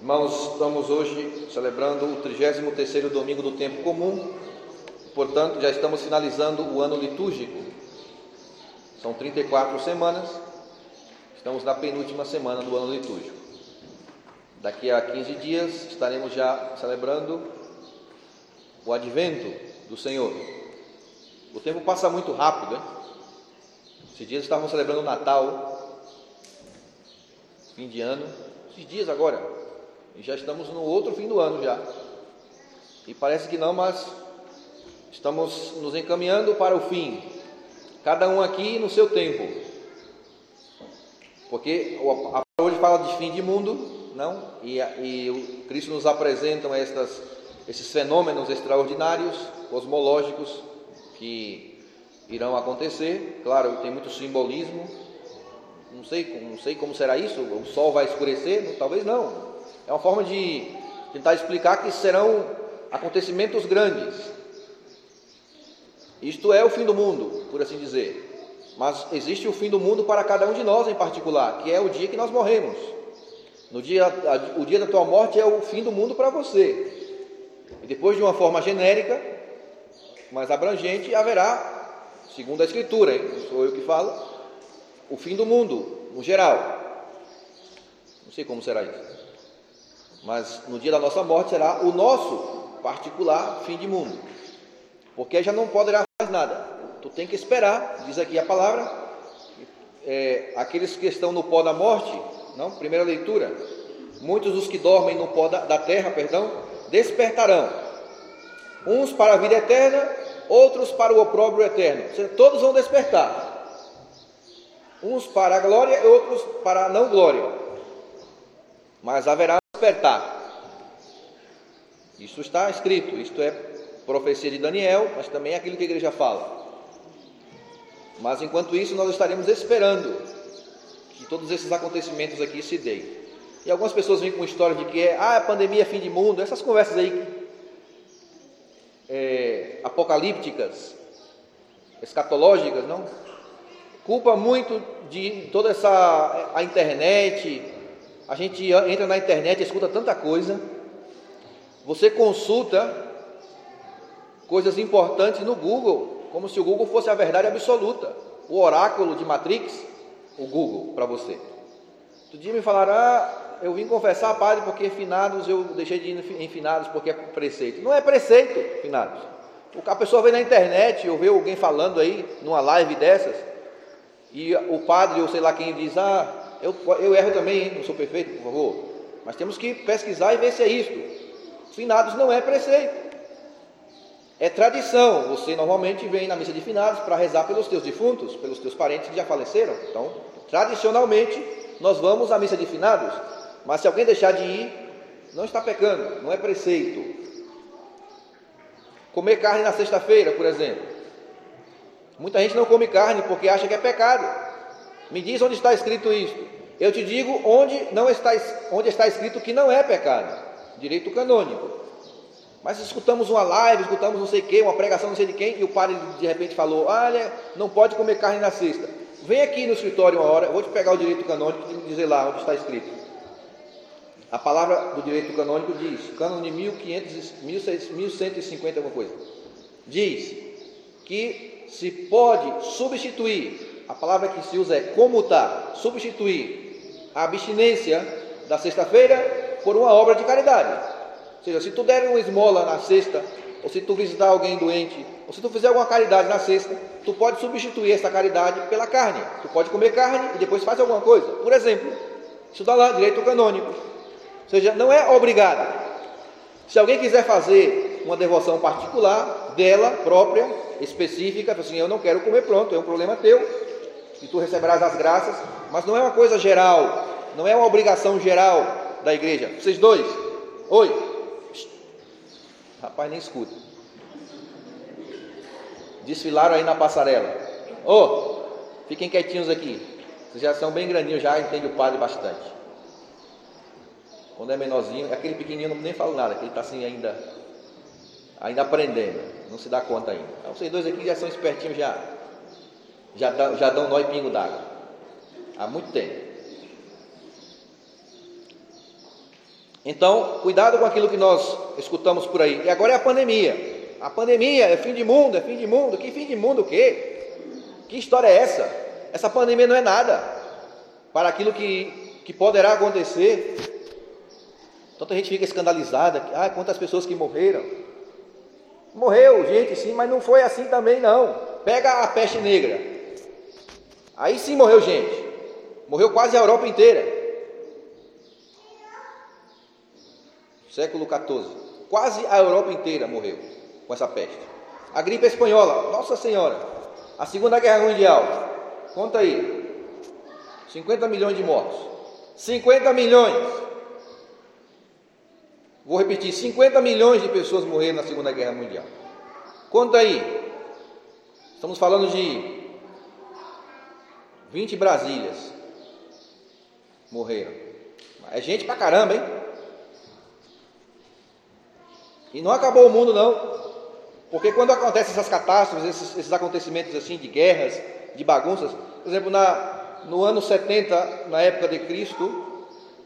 Irmãos, estamos hoje celebrando o 33º domingo do tempo comum, portanto, já estamos finalizando o ano litúrgico. São 34 semanas, estamos na penúltima semana do ano litúrgico. Daqui a 15 dias estaremos já celebrando o advento do Senhor. O tempo passa muito rápido, né? Esses dias estávamos celebrando o Natal, fim de ano, esses dias agora, e já estamos no outro fim do ano já. E parece que não, mas estamos nos encaminhando para o fim. Cada um aqui no seu tempo. Porque a hoje fala de fim de mundo, não? E, e Cristo nos apresenta estas, esses fenômenos extraordinários, cosmológicos, que irão acontecer. Claro, tem muito simbolismo. Não sei, não sei como será isso. O sol vai escurecer? Talvez não. É uma forma de tentar explicar que serão acontecimentos grandes. Isto é o fim do mundo, por assim dizer. Mas existe o fim do mundo para cada um de nós em particular, que é o dia que nós morremos. No dia, o dia da tua morte é o fim do mundo para você. E depois, de uma forma genérica, mas abrangente, haverá, segundo a Escritura, hein? sou eu que falo, o fim do mundo, no geral. Não sei como será isso. Mas no dia da nossa morte será o nosso particular fim de mundo. Porque já não poderá mais nada. Tu tem que esperar, diz aqui a palavra, é, aqueles que estão no pó da morte, não? Primeira leitura. Muitos dos que dormem no pó da, da terra, perdão, despertarão. Uns para a vida eterna, outros para o opróbrio eterno. Seja, todos vão despertar. Uns para a glória e outros para a não glória. Mas haverá despertar. Isso está escrito, isto é profecia de Daniel, mas também é aquilo que a igreja fala. Mas enquanto isso, nós estaremos esperando que todos esses acontecimentos aqui se deem. E algumas pessoas vêm com história de que é, ah, a pandemia é fim de mundo, essas conversas aí é, apocalípticas, escatológicas, não? Culpa muito de toda essa a internet, a gente entra na internet, escuta tanta coisa. Você consulta coisas importantes no Google, como se o Google fosse a verdade absoluta. O oráculo de Matrix, o Google, para você. Outro dia me falaram, ah, eu vim confessar, padre, porque finados eu deixei de ir em finados porque é preceito. Não é preceito, finados. A pessoa vê na internet, ou vê alguém falando aí, numa live dessas, e o padre, ou sei lá quem diz, ah, eu, eu erro também, hein? não sou perfeito, por favor. Mas temos que pesquisar e ver se é isto. Finados não é preceito. É tradição. Você normalmente vem na missa de finados para rezar pelos teus defuntos, pelos teus parentes que já faleceram. Então, tradicionalmente, nós vamos à missa de finados. Mas se alguém deixar de ir, não está pecando, não é preceito. Comer carne na sexta-feira, por exemplo. Muita gente não come carne porque acha que é pecado. Me diz onde está escrito isto. Eu te digo onde não está onde está escrito que não é pecado. Direito canônico. Mas escutamos uma live, escutamos não sei quem, uma pregação não sei de quem, e o padre de repente falou: Olha, não pode comer carne na sexta. Vem aqui no escritório uma hora, vou te pegar o direito canônico e dizer lá onde está escrito. A palavra do direito canônico diz, cânone 1500, 1150, alguma coisa, diz que se pode substituir a palavra que se usa é comutar, substituir a abstinência da sexta-feira por uma obra de caridade. Ou seja, se tu der uma esmola na sexta, ou se tu visitar alguém doente, ou se tu fizer alguma caridade na sexta, tu pode substituir essa caridade pela carne. Tu pode comer carne e depois faz alguma coisa. Por exemplo, isso dá lá direito canônico. Ou seja, não é obrigado. Se alguém quiser fazer uma devoção particular dela própria, específica, assim, eu não quero comer pronto, é um problema teu e tu receberás as graças, mas não é uma coisa geral, não é uma obrigação geral da igreja. Vocês dois, oi, rapaz, nem escuta. Desfilaram aí na passarela. Ô, oh, fiquem quietinhos aqui. Vocês já são bem grandinhos, já entende o padre bastante. Quando é menorzinho, aquele pequenininho não nem falo nada, que ele está assim ainda, ainda aprendendo, não se dá conta ainda. Então, vocês dois aqui já são espertinhos já já, dá, já dão nó e pingo d'água. Há muito tempo. Então, cuidado com aquilo que nós escutamos por aí. E agora é a pandemia. A pandemia é fim de mundo, é fim de mundo. Que fim de mundo o quê? Que história é essa? Essa pandemia não é nada para aquilo que, que poderá acontecer. Tanta gente fica escandalizada. Ah, quantas pessoas que morreram. Morreu, gente, sim, mas não foi assim também, não. Pega a peste negra. Aí sim morreu gente. Morreu quase a Europa inteira. século XIV. Quase a Europa inteira morreu com essa peste. A gripe espanhola, Nossa Senhora. A Segunda Guerra Mundial, conta aí. 50 milhões de mortos. 50 milhões. Vou repetir: 50 milhões de pessoas morreram na Segunda Guerra Mundial. Conta aí. Estamos falando de 20 Brasílias morreram. É gente pra caramba, hein? E não acabou o mundo, não. Porque quando acontecem essas catástrofes, esses, esses acontecimentos assim de guerras, de bagunças, por exemplo, na, no ano 70, na época de Cristo,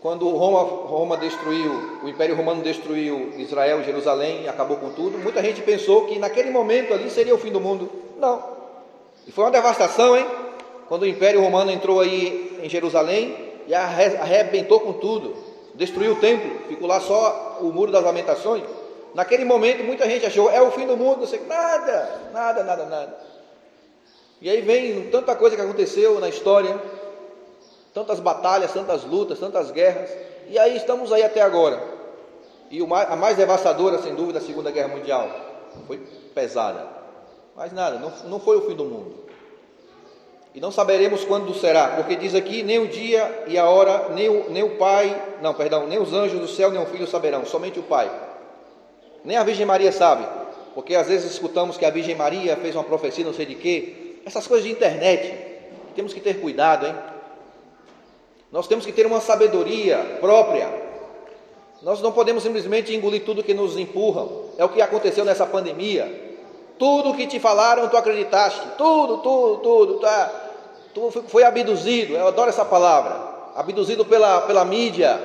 quando Roma, Roma destruiu, o Império Romano destruiu Israel, Jerusalém acabou com tudo, muita gente pensou que naquele momento ali seria o fim do mundo. Não. E foi uma devastação, hein? Quando o Império Romano entrou aí em Jerusalém e arrebentou com tudo, destruiu o templo, ficou lá só o muro das lamentações. Naquele momento, muita gente achou, é o fim do mundo, sei, nada, nada, nada, nada. E aí vem tanta coisa que aconteceu na história, tantas batalhas, tantas lutas, tantas guerras, e aí estamos aí até agora. E a mais devastadora, sem dúvida, a Segunda Guerra Mundial, foi pesada. Mas nada, não, não foi o fim do mundo. E não saberemos quando será, porque diz aqui: nem o dia e a hora, nem o, nem o Pai, não, perdão, nem os anjos do céu, nem o Filho saberão, somente o Pai. Nem a Virgem Maria sabe, porque às vezes escutamos que a Virgem Maria fez uma profecia, não sei de quê. Essas coisas de internet, temos que ter cuidado, hein? Nós temos que ter uma sabedoria própria. Nós não podemos simplesmente engolir tudo que nos empurram. É o que aconteceu nessa pandemia. Tudo que te falaram, tu acreditaste. Tudo, tudo, tudo. Tá, foi abduzido. Eu adoro essa palavra. Abduzido pela, pela mídia,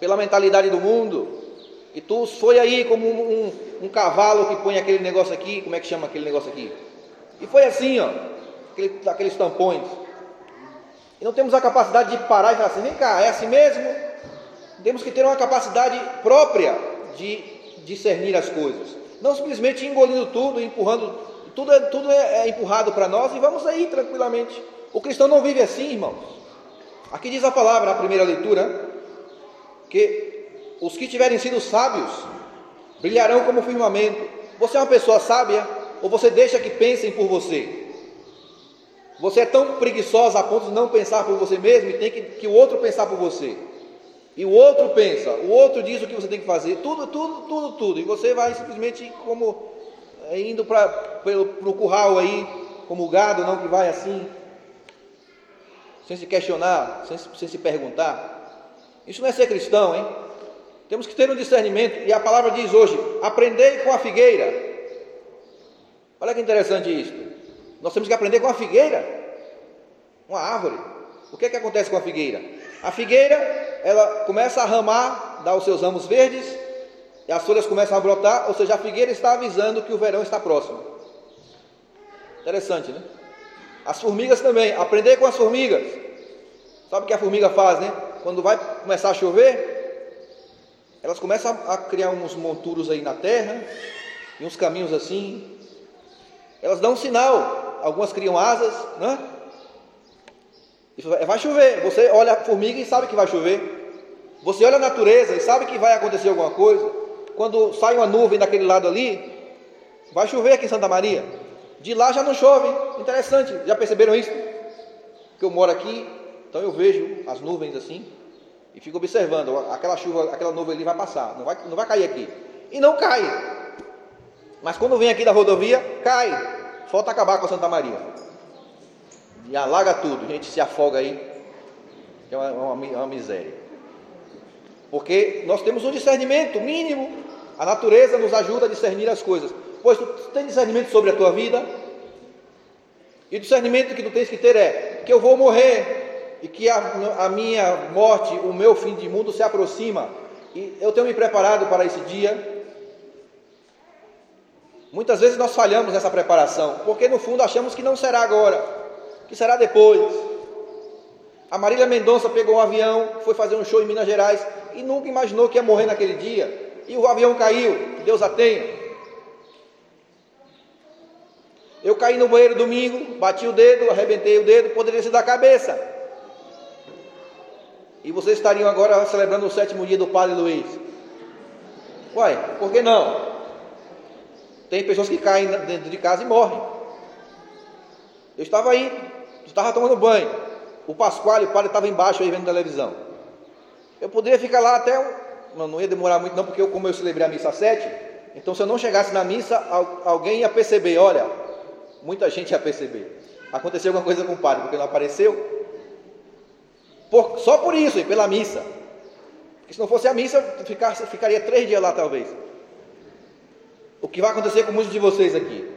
pela mentalidade do mundo. E tu foi aí como um, um, um, cavalo que põe aquele negócio aqui, como é que chama aquele negócio aqui? E foi assim, ó, aquele, aqueles tampões. E não temos a capacidade de parar e falar assim, vem cá, é assim mesmo? Temos que ter uma capacidade própria de discernir as coisas. Não simplesmente engolindo tudo, empurrando, tudo é, tudo é, é empurrado para nós e vamos aí tranquilamente. O cristão não vive assim, irmãos. Aqui diz a palavra, na primeira leitura, que os que tiverem sido sábios brilharão como firmamento. Você é uma pessoa sábia ou você deixa que pensem por você? Você é tão preguiçosa a ponto de não pensar por você mesmo e tem que, que o outro pensar por você. E o outro pensa, o outro diz o que você tem que fazer, tudo, tudo, tudo, tudo. E você vai simplesmente como é, indo para o curral aí, como o gado, não que vai assim, sem se questionar, sem, sem se perguntar. Isso não é ser cristão, hein? Temos que ter um discernimento, e a palavra diz hoje: aprendei com a figueira. Olha que interessante isso. Nós temos que aprender com a figueira, uma árvore. O que é que acontece com a figueira? A figueira, ela começa a ramar, dá os seus ramos verdes, e as folhas começam a brotar, ou seja, a figueira está avisando que o verão está próximo. Interessante, né? As formigas também, aprender com as formigas. Sabe o que a formiga faz, né? Quando vai começar a chover, elas começam a criar uns monturos aí na terra, e uns caminhos assim. Elas dão um sinal, algumas criam asas, né? E vai chover. Você olha a formiga e sabe que vai chover. Você olha a natureza e sabe que vai acontecer alguma coisa. Quando sai uma nuvem daquele lado ali, vai chover aqui em Santa Maria. De lá já não chove. Interessante. Já perceberam isso? Que eu moro aqui, então eu vejo as nuvens assim e fica observando, aquela chuva, aquela nuvem ali vai passar, não vai, não vai cair aqui. E não cai. Mas quando vem aqui da rodovia, cai. Falta acabar com Santa Maria. E alaga tudo, a gente se afoga aí. É uma, uma, uma miséria. Porque nós temos um discernimento mínimo. A natureza nos ajuda a discernir as coisas. Pois tu tem discernimento sobre a tua vida. E o discernimento que tu tens que ter é que eu vou morrer, e que a, a minha morte, o meu fim de mundo se aproxima. E eu tenho me preparado para esse dia. Muitas vezes nós falhamos nessa preparação, porque no fundo achamos que não será agora, que será depois. A Marília Mendonça pegou um avião, foi fazer um show em Minas Gerais e nunca imaginou que ia morrer naquele dia. E o avião caiu, Deus a tenha. Eu caí no banheiro domingo, bati o dedo, arrebentei o dedo, poderia ser da cabeça. E vocês estariam agora celebrando o sétimo dia do Padre Luiz. Uai, por que não? Tem pessoas que caem dentro de casa e morrem. Eu estava aí, estava tomando banho. O Pascoal o padre estavam embaixo aí vendo televisão. Eu poderia ficar lá até. Não, não ia demorar muito, não, porque eu, como eu celebrei a missa às sete, então se eu não chegasse na missa, alguém ia perceber: olha, muita gente ia perceber. Aconteceu alguma coisa com o padre, porque não apareceu. Por, só por isso, e pela missa. Porque se não fosse a missa, ficar, ficaria três dias lá talvez. O que vai acontecer com muitos de vocês aqui?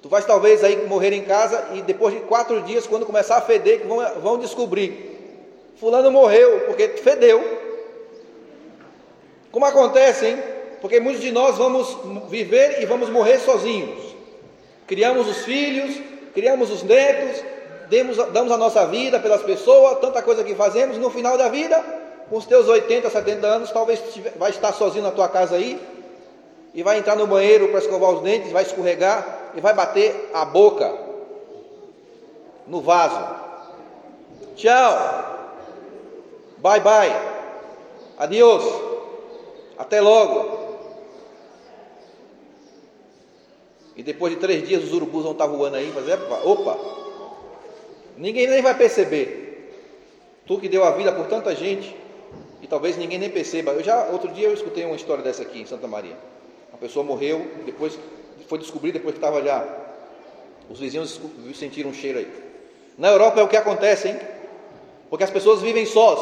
Tu vais talvez aí morrer em casa e depois de quatro dias, quando começar a feder, vão, vão descobrir. Fulano morreu porque fedeu. Como acontece, hein? Porque muitos de nós vamos viver e vamos morrer sozinhos. Criamos os filhos, criamos os netos, demos, damos a nossa vida pelas pessoas, tanta coisa que fazemos, no final da vida, com os teus 80, 70 anos, talvez vai estar sozinho na tua casa aí, e vai entrar no banheiro para escovar os dentes, vai escorregar e vai bater a boca no vaso. Tchau. Bye bye. Adiós. Até logo. E depois de três dias os urubus vão estar voando aí, fazer, opa, ninguém nem vai perceber. Tu que deu a vida por tanta gente, e talvez ninguém nem perceba. Eu já, outro dia eu escutei uma história dessa aqui em Santa Maria. Uma pessoa morreu, depois foi descobrir depois que estava já. Os vizinhos sentiram um cheiro aí. Na Europa é o que acontece, hein? Porque as pessoas vivem sós,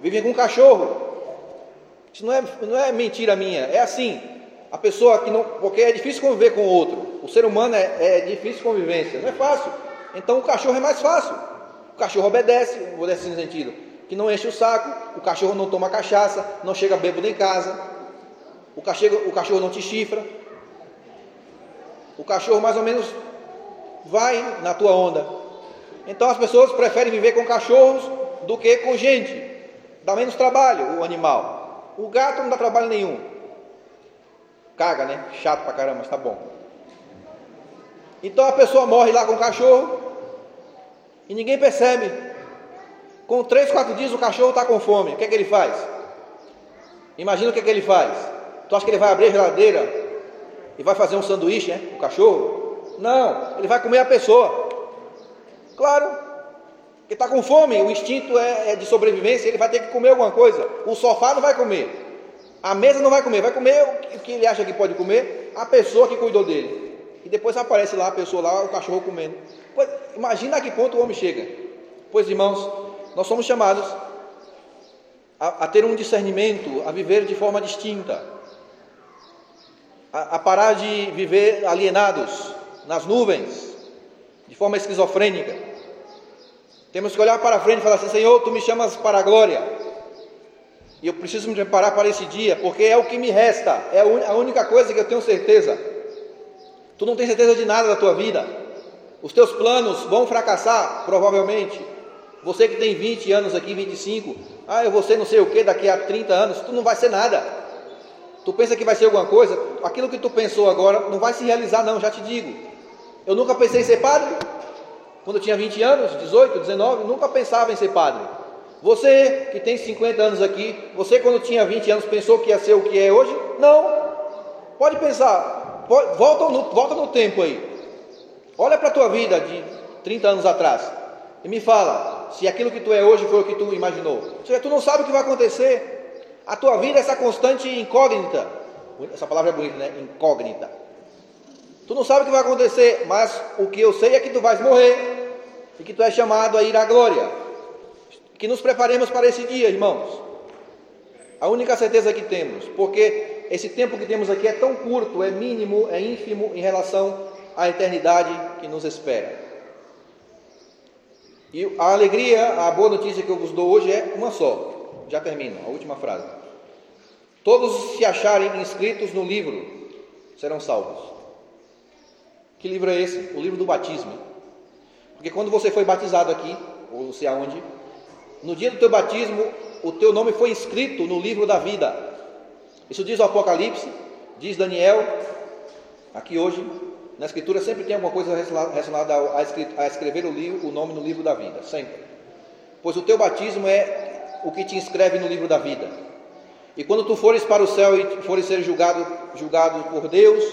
vivem com um cachorro. Isso não é, não é mentira minha, é assim. A pessoa que não. Porque é difícil conviver com o outro. O ser humano é, é difícil convivência, não é fácil. Então o cachorro é mais fácil. O cachorro obedece, vou nesse sentido. Que não enche o saco, o cachorro não toma cachaça, não chega bêbado em casa, o cachorro, o cachorro não te chifra. O cachorro mais ou menos vai na tua onda. Então as pessoas preferem viver com cachorros do que com gente. Dá menos trabalho o animal. O gato não dá trabalho nenhum. Caga, né? Chato pra caramba, mas tá bom. Então a pessoa morre lá com o cachorro e ninguém percebe. Com três, quatro dias o cachorro está com fome. O que é que ele faz? Imagina o que é que ele faz. Tu acha que ele vai abrir a geladeira e vai fazer um sanduíche, né? O cachorro? Não, ele vai comer a pessoa. Claro, ele está com fome, o instinto é, é de sobrevivência, ele vai ter que comer alguma coisa. O sofá não vai comer. A mesa não vai comer, vai comer o que ele acha que pode comer, a pessoa que cuidou dele. E depois aparece lá a pessoa lá, o cachorro comendo. Pois, imagina a que ponto o homem chega. Pois, irmãos, nós somos chamados a, a ter um discernimento, a viver de forma distinta, a, a parar de viver alienados nas nuvens, de forma esquizofrênica. Temos que olhar para frente e falar assim: Senhor, tu me chamas para a glória. E eu preciso me preparar para esse dia, porque é o que me resta, é a única coisa que eu tenho certeza. Tu não tens certeza de nada da tua vida. Os teus planos vão fracassar, provavelmente. Você que tem 20 anos aqui, 25, ah, eu vou ser não sei o que daqui a 30 anos, tu não vai ser nada. Tu pensa que vai ser alguma coisa, aquilo que tu pensou agora não vai se realizar, não, já te digo. Eu nunca pensei em ser padre, quando eu tinha 20 anos, 18, 19, nunca pensava em ser padre. Você que tem 50 anos aqui, você quando tinha 20 anos pensou que ia ser o que é hoje? Não. Pode pensar, pode, volta, no, volta no tempo aí. Olha para a tua vida de 30 anos atrás e me fala se aquilo que tu é hoje foi o que tu imaginou. Ou seja, tu não sabe o que vai acontecer. A tua vida é essa constante incógnita. Essa palavra é bonita, né? Incógnita. Tu não sabe o que vai acontecer, mas o que eu sei é que tu vais morrer e que tu és chamado a ir à glória que nos preparemos para esse dia, irmãos. A única certeza que temos, porque esse tempo que temos aqui é tão curto, é mínimo, é ínfimo em relação à eternidade que nos espera. E a alegria, a boa notícia que eu vos dou hoje é uma só. Já termino, a última frase. Todos se acharem inscritos no livro serão salvos. Que livro é esse? O livro do batismo. Porque quando você foi batizado aqui, ou não sei aonde, no dia do teu batismo, o teu nome foi escrito no livro da vida. Isso diz o Apocalipse, diz Daniel, aqui hoje, na Escritura sempre tem alguma coisa relacionada a escrever o, livro, o nome no livro da vida, sempre. Pois o teu batismo é o que te inscreve no livro da vida. E quando tu fores para o céu e fores ser julgado, julgado por Deus,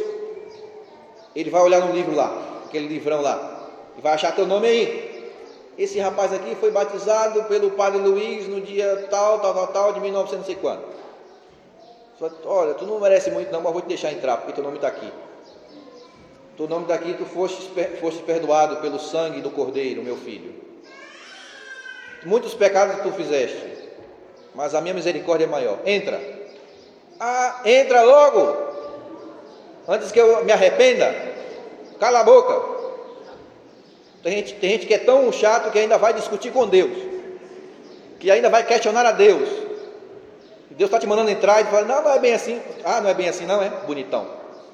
ele vai olhar no livro lá, aquele livrão lá, e vai achar teu nome aí. Esse rapaz aqui foi batizado pelo padre Luiz no dia tal, tal, tal, de 1950. Só, olha, tu não merece muito não, mas vou te deixar entrar, porque teu nome está aqui. Teu nome está aqui, tu foste, foste perdoado pelo sangue do Cordeiro, meu filho. Muitos pecados tu fizeste, mas a minha misericórdia é maior. Entra. Ah, entra logo. Antes que eu me arrependa. Cala a boca. Tem gente, tem gente que é tão chato que ainda vai discutir com Deus, que ainda vai questionar a Deus. Deus está te mandando entrar e fala: Não, não é bem assim. Ah, não é bem assim, não é? Bonitão.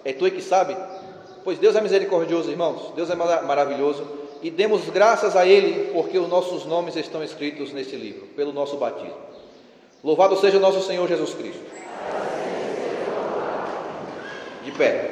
É tu que sabe? Pois Deus é misericordioso, irmãos. Deus é maravilhoso. E demos graças a Ele, porque os nossos nomes estão escritos nesse livro, pelo nosso batismo. Louvado seja o nosso Senhor Jesus Cristo. De pé.